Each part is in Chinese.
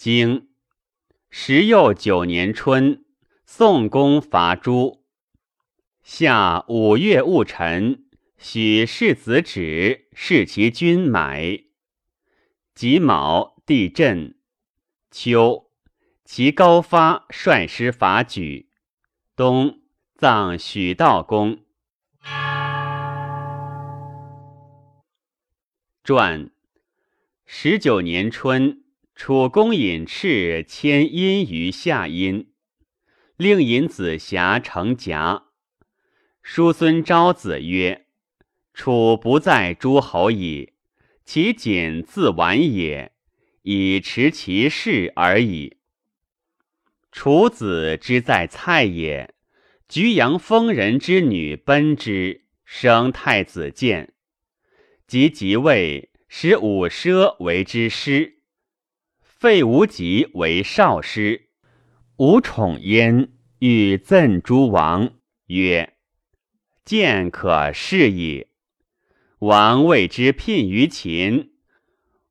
经时又九年春，宋公伐诸。夏五月戊辰，许世子止，视其君埋。己卯，地震。秋，齐高发率师伐莒。冬，葬许道公。传十九年春，楚公引赤迁殷于夏殷，令尹子瑕成甲。叔孙昭子曰：“楚不在诸侯矣，其仅自完也，以持其事而已。”楚子之在蔡也，居阳丰人之女奔之，生太子建。及即位，使武奢为之师，废无极为少师。吴宠焉，欲赠诸王，曰：“见可是矣。”王谓之聘于秦，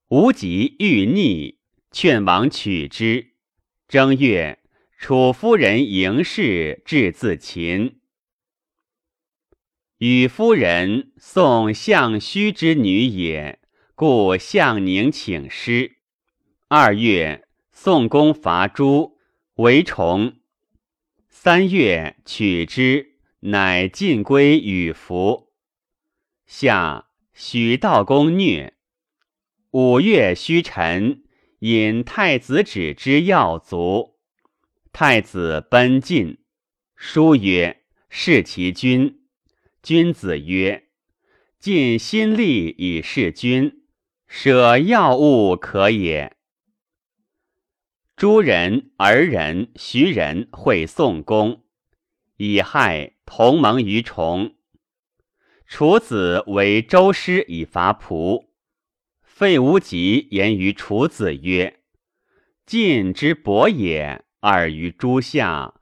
无极欲逆，劝王取之。正月，楚夫人迎氏至自秦。与夫人宋相须之女也，故向宁请师。二月，宋公伐诸，为崇。三月，取之，乃尽归与服。夏，许道公虐。五月虚臣，引太子止之要卒。太子奔晋，书曰：“弑其君。”君子曰：“尽心力以事君，舍药物可也。”诸人、儿人、徐人会宋公，以害同盟于崇。楚子为周师以伐蒲。费无极言于楚子曰：“晋之伯也，尔于诸夏，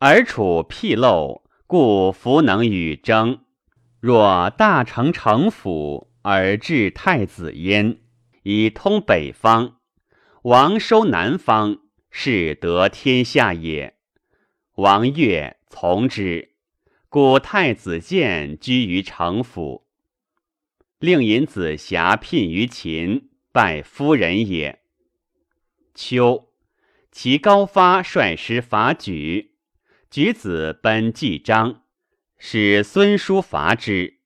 而楚辟漏。”故弗能与争。若大成城府而治太子焉，以通北方；王收南方，是得天下也。王悦从之，故太子建居于城府。令尹子瑕聘于秦，拜夫人也。秋，齐高发率师伐莒。举子奔季章，使孙叔伐之。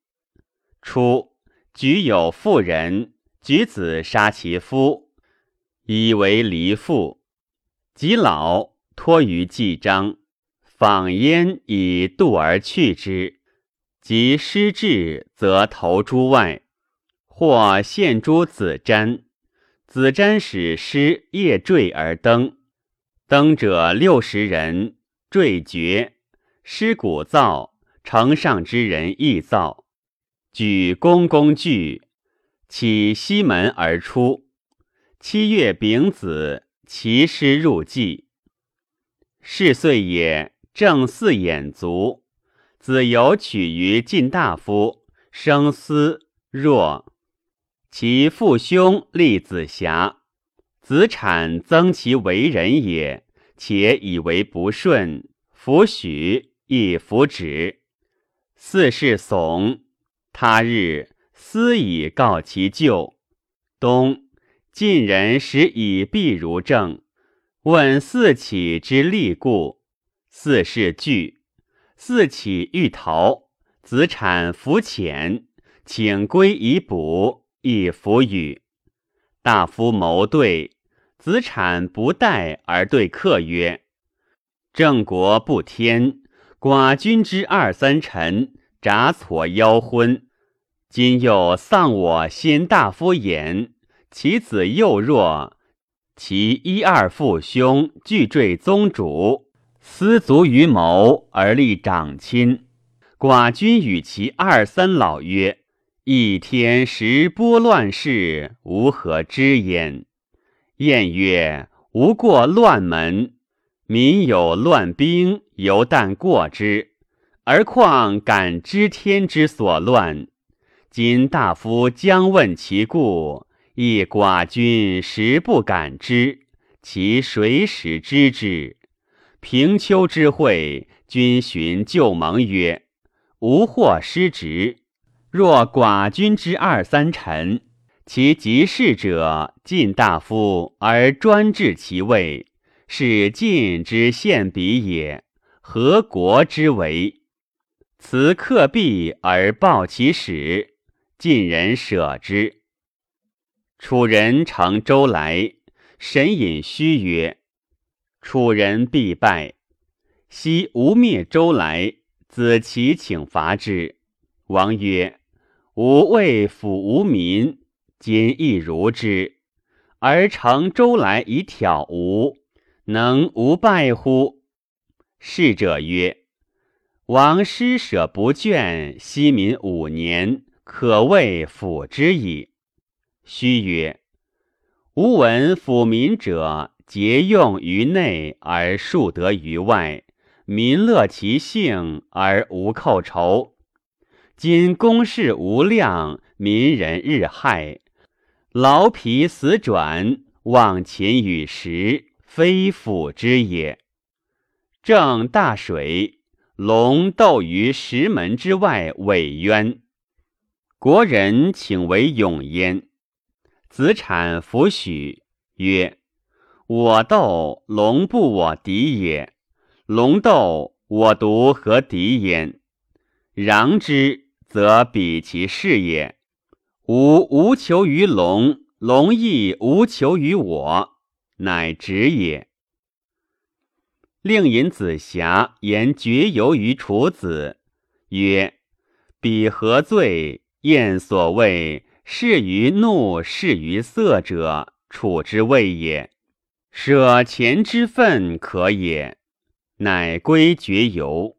初，举有妇人，举子杀其夫，以为离父。及老，托于季章，访焉以度而去之。及失志，则投诸外，或献诸子瞻。子瞻使师夜坠而登，登者六十人。坠绝，尸骨造，城上之人亦造。举公公惧，起西门而出。七月丙子，其师入祭。是岁也，正四眼足。子由取于晋大夫，生思若。其父兄立子瑕，子产增其为人也。且以为不顺，弗许亦弗止。四世悚。他日思以告其舅。冬，晋人使以必如正。问四起之利故，四是惧。四起欲逃，子产弗遣，请归以补，以弗与。大夫谋对。子产不待而对客曰：“郑国不天，寡君之二三臣札错邀婚，今又丧我先大夫言，其子幼弱，其一二父兄俱坠宗主，私足于谋而立长亲。寡君与其二三老曰：‘一天时拨乱世，吾何知焉？’”晏曰：“吾过乱门，民有乱兵，犹但过之，而况敢知天之所乱？今大夫将问其故，亦寡君实不敢知，其谁使知之？平丘之会，君寻旧盟曰：“吾或失职。若寡君之二三臣，其及事者晋大夫而专治其位，是晋之献比也。何国之为？此克必而报其始，晋人舍之。楚人乘舟来。”神隐虚曰：“楚人必败。昔吴灭周来，子其请伐之。王曰：‘吾未抚吴民，今亦如之。而乘周来以挑吴，能无败乎？’逝者曰：‘王施舍不倦，息民五年，可谓辅之矣。’虚曰。”吾闻抚民者，节用于内而数得于外，民乐其性而无寇仇。今公事无量，民人日害，劳疲死转，忘勤与时，非辅之也。正大水，龙斗于石门之外，委渊。国人请为永焉。子产弗许，曰：“我斗龙不我敌也，龙斗我独何敌焉？攘之，则比其事也。吾无求于龙，龙亦无求于我，乃止也。”令尹子瑕言绝游于楚子，曰：“彼何罪？晏所谓。”是于怒，是于色者，处之谓也。舍前之愤可也，乃归绝游。